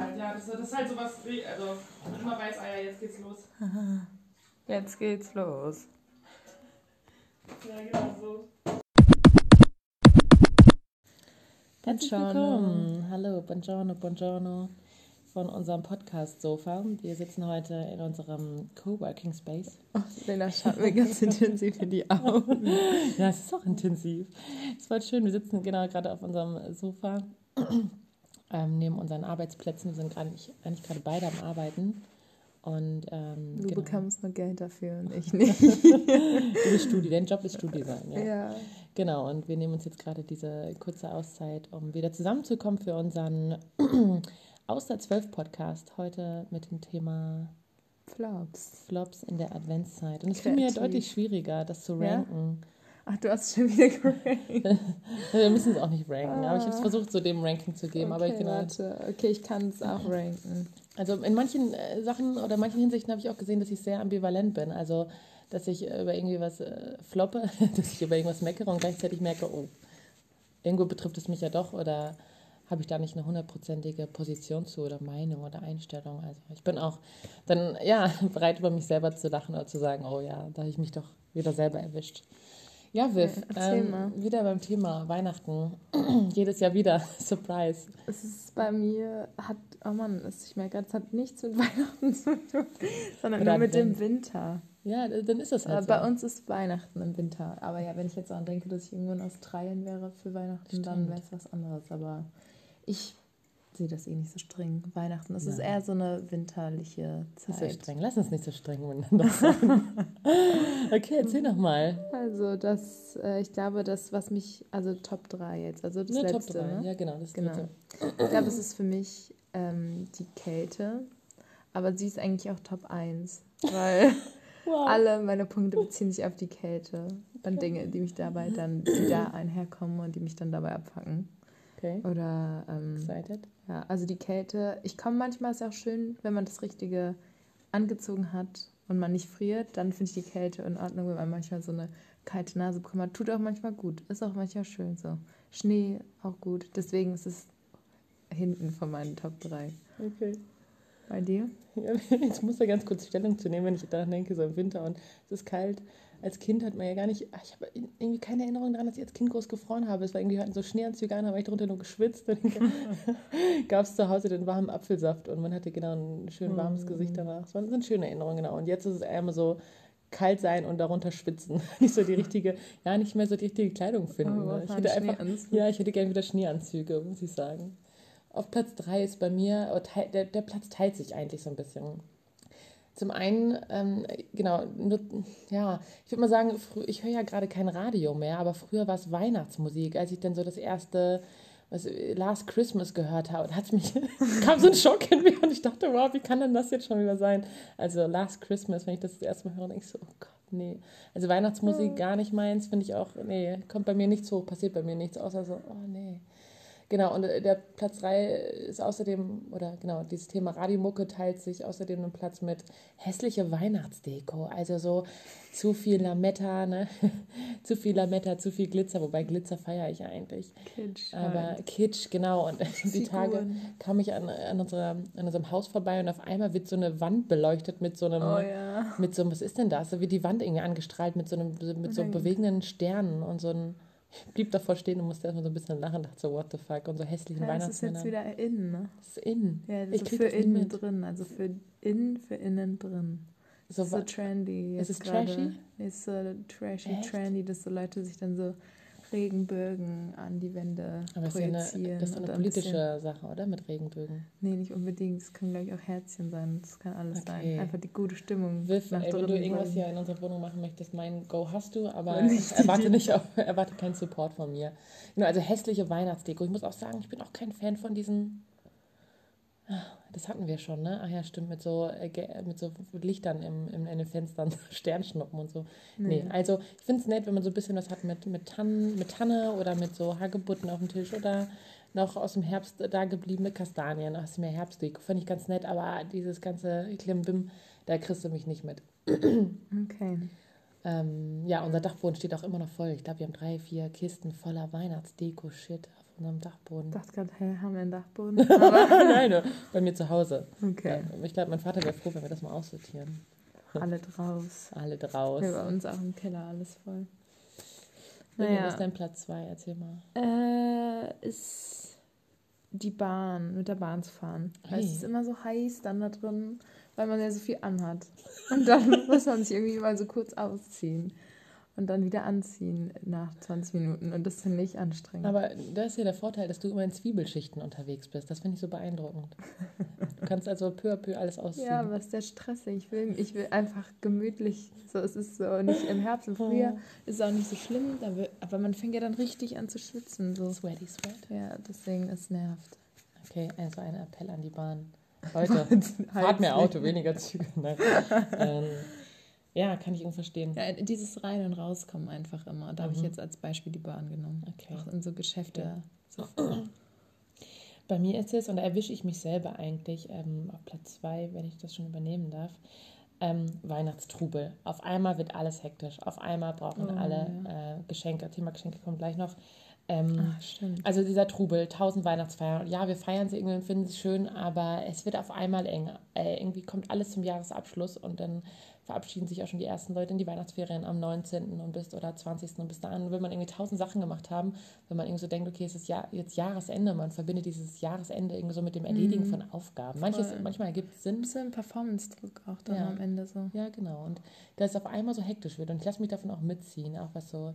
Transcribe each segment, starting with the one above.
halt, ja. Das, das ist halt sowas, also immer weiß, ah ja, jetzt geht's los. Jetzt geht's los. Ja, genau so. Herzlich willkommen. Hallo, buongiorno, buongiorno von unserem Podcast-Sofa. Wir sitzen heute in unserem Coworking Space. Oh, Lena schaut mir ganz intensiv in die Augen. Ja, es ist auch intensiv. Es war schön. Wir sitzen genau gerade auf unserem Sofa ähm, neben unseren Arbeitsplätzen. Wir sind nicht, eigentlich gerade beide am Arbeiten. Und ähm, Du genau. bekommst nur Geld dafür und ich nicht. Du bist Studi, dein Job ist Studi sein. Ja. ja. Genau, und wir nehmen uns jetzt gerade diese kurze Auszeit, um wieder zusammenzukommen für unseren Auszeit 12 Podcast. Heute mit dem Thema Flops. Flops in der Adventszeit. Und es fiel mir deutlich schwieriger, das zu Ja? Ach, du hast schon wieder gerankt. Wir müssen es auch nicht ranken, aber ich habe es Ah. versucht, so dem Ranking zu geben. aber ich okay, genau, warte. Okay, ich kann es auch ranken. also in manchen äh, Sachen oder manchen Hinsichten habe ich auch gesehen, dass ich sehr ambivalent bin. Also, dass ich über irgendwie was äh, floppe, dass ich über irgendwas meckere und gleichzeitig merke, oh, irgendwo betrifft es mich ja doch oder habe ich da nicht eine hundertprozentige Position zu oder Meinung oder Einstellung. Also ich bin auch dann ja bereit, über mich selber zu lachen oder zu sagen, oh ja, da habe ich mich doch wieder selber erwischt. Ja, Viv, ähm, wieder beim Thema Weihnachten. Jedes Jahr wieder. Surprise. Es ist bei mir, hat, oh Mann, es, ich merke, es hat nichts mit Weihnachten zu tun, sondern Oder nur mit dem Advent. Winter. Ja, dann ist das Äh, halt so. Bei uns ist Weihnachten im Winter. Aber ja, wenn ich jetzt daran denke, dass ich irgendwo in Australien wäre für Weihnachten, dann Stimmt. wäre es was anderes. Aber ich sehe das eh nicht so streng. Weihnachten, das ist eher so eine winterliche Nicht so Zeit. streng. Lass uns nicht so streng miteinander sein. okay, erzähl doch mal. Also das, äh, ich glaube, das, was mich, also Top 3 jetzt, also das Ne, Top letzte. 3. Ne? Ja, genau. Das Genau. dritte. Ich glaube, es ist für mich ähm, die Kälte. Aber sie ist eigentlich auch Top 1. Weil Wow. alle meine Punkte beziehen sich auf die Kälte. Und Dinge, die mich dabei dann, die da einherkommen und die mich dann dabei abfacken. Okay. Oder ähm, Excited? ja, also die Kälte. Ich komme manchmal, ist auch schön, wenn man das Richtige angezogen hat und man nicht friert, dann finde ich die Kälte in Ordnung, wenn man manchmal so eine kalte Nase bekommen hat. Tut auch manchmal gut. Ist auch manchmal schön so. Schnee auch gut. Deswegen ist es hinten von meinen Top 3. Okay. Bei dir? Ja, Jetzt muss er ganz kurz Stellung zu nehmen, wenn ich daran denke, so im Winter und es ist kalt. Als Kind hat man ja gar nicht, ich habe irgendwie keine Erinnerung daran, dass ich als Kind groß gefroren habe. Es war irgendwie, wir hatten so Schneeanzüge an, habe ich drunter nur geschwitzt. Dann gab es zu Hause den warmen Apfelsaft und man hatte genau ein schön warmes Mm. Gesicht danach. Es waren- sind schöne Erinnerungen, genau. Und jetzt ist es immer so kalt sein und darunter schwitzen. Nicht so die richtige, ja, nicht mehr so die richtige Kleidung finden. Oh, ne? ich hätte ein einfach, ja, ich hätte gerne wieder Schneeanzüge, muss ich sagen. Auf Platz 3 ist bei mir, oh, der, der Platz teilt sich eigentlich so ein bisschen. Zum einen, ähm, genau, nur, ja, ich würde mal sagen, ich höre ja gerade kein Radio mehr, aber früher war es Weihnachtsmusik, als ich dann so das erste, was Last Christmas gehört habe, und hat mich, kam so ein Schock in mir und ich dachte, wow, wie kann denn das jetzt schon wieder sein? Also Last Christmas, wenn ich das das erste Mal höre, denke ich so, oh Gott, nee. Also Weihnachtsmusik gar nicht meins, finde ich auch, nee, kommt bei mir nichts hoch, passiert bei mir nichts, außer so, oh nee. Genau, und äh, der Platz 3 ist außerdem, oder genau, dieses Thema Radiomucke teilt sich außerdem einen Platz mit hässliche Weihnachtsdeko. Also so zu viel Lametta, ne? zu viel Lametta, zu viel Glitzer, wobei Glitzer feiere ich eigentlich. Kitsch. Aber Kitsch, genau. Und die Tage kam ich an, an, unserer, an unserem Haus vorbei und auf einmal wird so eine Wand beleuchtet mit so einem, Oh ja. mit so einem, was ist denn das? So wie die Wand irgendwie angestrahlt mit so einem, mit so bewegenden Sternen und so ein. Ich blieb davor stehen und musste erstmal so ein bisschen lachen, dachte so, what the fuck, und so hässlichen ja das ist Weihnachtsmänner. jetzt wieder innen, ne? Das ist in. Ja, das Ich ist für innen mit. drin, also für innen, für innen drin. So, So, trendy. Ist es gerade. trashy? Ist so trashy, Echt? trendy, dass so Leute sich dann so Regenbögen an die Wände aber das ist, ja projizieren. eine, das ist eine ein politische Sache, oder? Mit Regenbögen. Nee, nicht unbedingt. Es können, glaube ich, auch Herzchen sein. Das kann alles Okay. sein. Einfach die gute Stimmung. Nach ey, wenn du irgendwas hier in unserer Wohnung machen möchtest, mein Go hast du, aber nicht erwarte nicht auf, erwarte keinen Support von mir. Genau, also hässliche Weihnachtsdeko. Ich muss auch sagen, ich bin auch kein Fan von diesen. Das hatten wir schon, ne? Ach ja, stimmt, mit so, äh, mit so Lichtern im, im, in den Fenstern, Sternschnuppen und so. Nee, Nee. also ich finde es nett, wenn man so ein bisschen was hat mit, mit, Tannen, mit Tanne oder mit so Hagebutten auf dem Tisch oder noch aus dem Herbst da gebliebene Kastanien, aus dem Herbstdeko. Finde ich ganz nett, aber dieses ganze Klimbim, da kriegst du mich nicht mit. Okay. Ähm, ja, unser Dachboden steht auch immer noch voll. Ich glaube, wir haben drei, vier Kisten voller Weihnachtsdeko-Shit auf unserem Dachboden. Ich dachte gerade, hey, haben wir einen Dachboden? Nein, bei mir zu Hause. okay, Ja, ich glaube, mein Vater wäre froh, wenn wir das mal aussortieren. alle draus. Alle draus. Ja, bei uns auch im Keller alles voll. Naja. Was ist dein Platz 2? Erzähl mal. Äh, ist die Bahn, mit der Bahn zu fahren. Weil Hey. es ist immer so heiß dann da drin, weil man ja so viel anhat. Und dann muss man sich irgendwie mal so kurz ausziehen. Und dann wieder anziehen nach 20 Minuten. Und das finde ich anstrengend. Aber das ist ja der Vorteil, dass du immer in Zwiebelschichten unterwegs bist. Das finde ich so beeindruckend. Du kannst also peu à peu alles ausziehen. ja, aber ist ja stressig. Ich will, ich will einfach gemütlich. So, es ist so nicht im Herbst und Frühjahr ist es auch nicht so schlimm. Da aber man fängt ja dann richtig an zu schwitzen. So. Sweaty Sweat. Ja, deswegen, es nervt. Okay, also ein Appell an die Bahn. Leute, fahrt mehr Auto, weniger Züge. Ähm, ja, kann ich irgendwie verstehen. Ja, dieses Rein- und Rauskommen einfach immer. Da habe ich Mhm. jetzt als Beispiel die Bahn genommen. Okay. Auch in so Geschäfte. Ja. Bei mir ist es, und da erwische ich mich selber eigentlich ähm, auf Platz zwei, wenn ich das schon übernehmen darf, ähm, Weihnachtstrubel. Auf einmal wird alles hektisch. Auf einmal brauchen Oh, alle äh, Geschenke. Thema Geschenke kommt gleich noch. Ähm, stimmt. Also dieser Trubel, tausend Weihnachtsfeiern. Ja, wir feiern sie irgendwie und finden sie schön, aber es wird auf einmal eng. Äh, irgendwie kommt alles zum Jahresabschluss und dann verabschieden sich auch schon die ersten Leute in die Weihnachtsferien am 19. und bis oder 20. und bis dahin will man irgendwie tausend Sachen gemacht haben, wenn man irgendwie so denkt, okay, es ist ja, jetzt Jahresende, man verbindet dieses Jahresende irgendwie so mit dem Erledigen Mhm. von Aufgaben. Manches, Voll. manchmal ergibt es Ein Sinn, bisschen Performance-Druck auch dann Ja. am Ende so. ja, genau. Und dass es auf einmal so hektisch wird. Und ich lasse mich davon auch mitziehen, auch was so,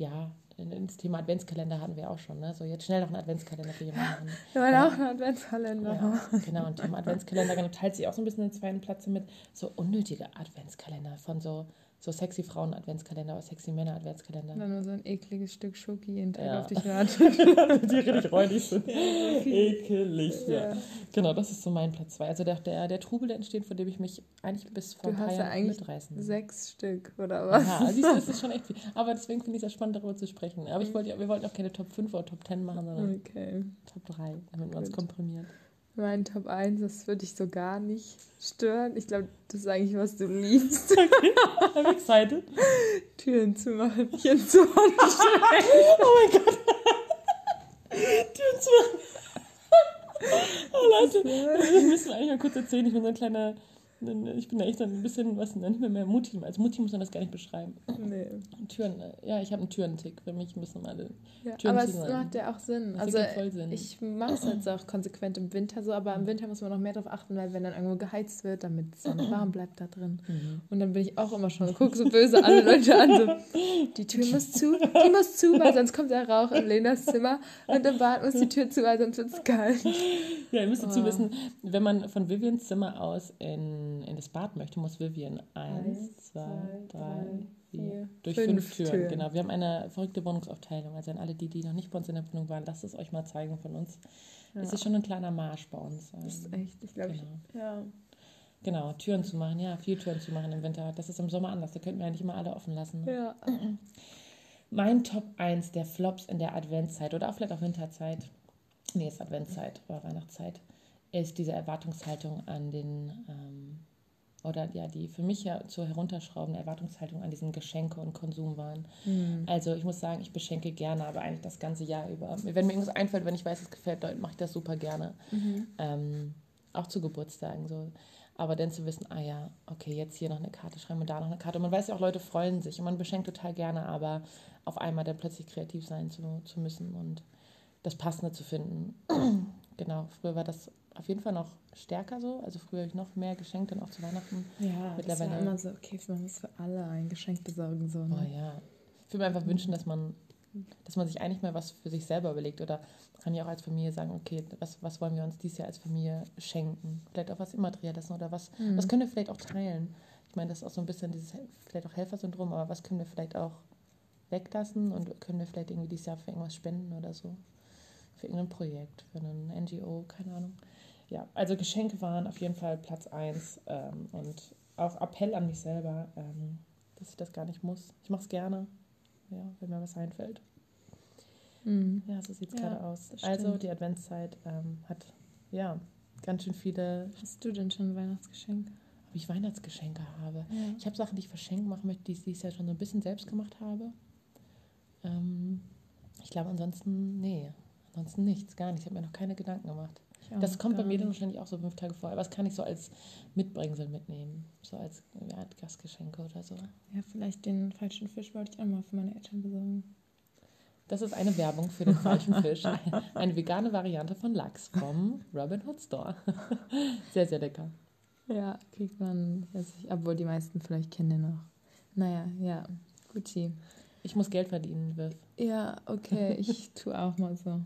ja, ins Thema Adventskalender hatten wir auch schon, ne? So jetzt schnell noch einen Adventskalender für jemanden. Wir wollen Ja. auch einen Adventskalender Ja, genau, und Thema Adventskalender genau, teilt sich auch so ein bisschen den zweiten Platz mit so unnötige Adventskalender von so, so sexy Frauen Adventskalender oder sexy Männer Adventskalender. Und dann nur so ein ekliges Stück Schoki jeden Tag Ja. auf dich wartet. die richtig räudig sind. Ekelig, ja. Ja. Genau, das ist so mein Platz 2. Also der, der, der Trubel, der entsteht, vor dem ich mich eigentlich bis vor Du ein paar ja Jahren mitreißen. Sechs Stück, oder was? Ja, siehst du, das ist schon echt viel. Aber deswegen finde ich es ja spannend, darüber zu sprechen. Aber ich wollte, wir wollten auch keine Top 5 oder Top 10 machen, sondern Okay. Top 3, damit man es komprimiert. Mein Top 1, das würde dich so gar nicht stören. Ich glaube, das ist eigentlich, was du liebst. I'm excited. Türen zu machen. Türen zu machen. Oh mein Gott. Türen zu Oh Leute, wir müssen eigentlich mal kurz erzählen. Ich bin so ein kleiner, ich bin da echt so ein bisschen, was nicht mehr, mehr Mutti. Als Mutti muss man das gar nicht beschreiben. Nee. Türen, ja, ich habe einen Türentick. Für mich müssen alle. Ja, Türen aber es zumachen. macht ja auch Sinn. Das Also voll Sinn. ich mache es jetzt auch konsequent im Winter so, aber im Winter muss man noch mehr darauf achten, weil wenn dann irgendwo geheizt wird, damit es dann warm bleibt da drin. Mhm. Und dann bin ich auch immer schon, gucke so böse alle Leute an, so, die Tür muss zu, die muss zu, weil sonst kommt der Rauch in Lenas Zimmer und im Bad muss die Tür zu, weil sonst wird es kalt. Ja, ihr müsst dazu Oh. wissen, wenn man von Vivians Zimmer aus in, in das Bad möchte, muss Vivian eins, zwei, drei, vier, durch fünf fünf, Türen. Türen. Genau, wir haben eine verrückte Wohnungsaufteilung. Also an alle die, die noch nicht bei uns in der Wohnung waren, lasst es euch mal zeigen von uns. Ja. Es ist schon ein kleiner Marsch bei uns. Das ist Ähm, echt, ich glaube, genau. ja. genau, Türen zu machen, ja, viel Türen zu machen im Winter. Das ist im Sommer anders, da könnten wir ja nicht immer alle offen lassen. Ne? Ja. Mein Top 1 der Flops in der Adventszeit oder auch vielleicht auch Winterzeit, nee, ist Adventszeit oder Weihnachtszeit, ist diese Erwartungshaltung an den, ähm, oder ja, die für mich ja zu herunterschraubende Erwartungshaltung an diesen Geschenke und Konsumwaren. Hm. Also ich muss sagen, ich beschenke gerne, aber eigentlich das ganze Jahr über. Wenn mir irgendwas einfällt, wenn ich weiß, es gefällt Leuten, mache ich das super gerne. Mhm. Ähm, auch zu Geburtstagen so. Aber dann zu wissen, ah ja, okay, jetzt hier noch eine Karte schreiben und da noch eine Karte. Und man weiß ja auch, Leute freuen sich und man beschenkt total gerne, aber auf einmal dann plötzlich kreativ sein zu, zu müssen und das Passende zu finden. genau, früher war das auf jeden Fall noch stärker so. Also früher habe ich noch mehr geschenkt, dann auch zu Weihnachten. Ja, das war Mittlerweile- immer so, okay, man muss für alle ein Geschenk besorgen. So, Oh ne? ja. Ich würde mir einfach wünschen, dass man, dass man sich eigentlich mal was für sich selber überlegt oder kann ja auch als Familie sagen, okay, was, was wollen wir uns dieses Jahr als Familie schenken? Vielleicht auch was Immaterielles oder was, Mhm. was können wir vielleicht auch teilen? Ich meine, das ist auch so ein bisschen dieses vielleicht auch Helfersyndrom, aber was können wir vielleicht auch weglassen und können wir vielleicht irgendwie dieses Jahr für irgendwas spenden oder so? Für irgendein Projekt, für einen NGO, keine Ahnung. Ja, also Geschenke waren auf jeden Fall Platz 1 ähm, und auch Appell an mich selber, ähm, dass ich das gar nicht muss. Ich mache es gerne, ja, wenn mir was einfällt. Mhm. Ja, so sieht es Ja, gerade aus. Also die Adventszeit ähm, hat ja ganz schön viele, Hast du denn schon ein Weihnachtsgeschenk? ob ich Weihnachtsgeschenke habe. Ja. Ich habe Sachen, die ich verschenken machen möchte, die ich dieses Jahr schon so ein bisschen selbst gemacht habe. Ähm, ich glaube ansonsten, nee. Ansonsten nichts, gar nicht. Ich habe mir noch keine Gedanken gemacht. Das kommt bei mir dann wahrscheinlich auch so fünf Tage vorher. Das kann ich so als Mitbringsel mitnehmen. So als ja, Gastgeschenke oder so. Ja, vielleicht den falschen Fisch wollte ich auch mal für meine Eltern besorgen. Das ist eine Werbung für den falschen Fisch. Eine vegane Variante von Lachs vom Robin Hood Store. Sehr, sehr lecker. Ja, kriegt man, ich, obwohl die meisten vielleicht kennen den noch. Naja, ja, Gucci. Ich muss Geld verdienen, Viv. Ja, okay, ich tue auch mal so.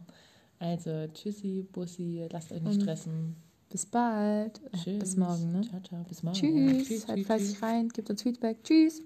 Also, tschüssi, Bussi, lasst euch nicht stressen. Bis bald. Tschüss. Bis morgen, ne? Ciao, ciao. Bis morgen. Tschüss. Tschüss, Halt tschüss, fleißig rein, gebt uns Feedback. Tschüss.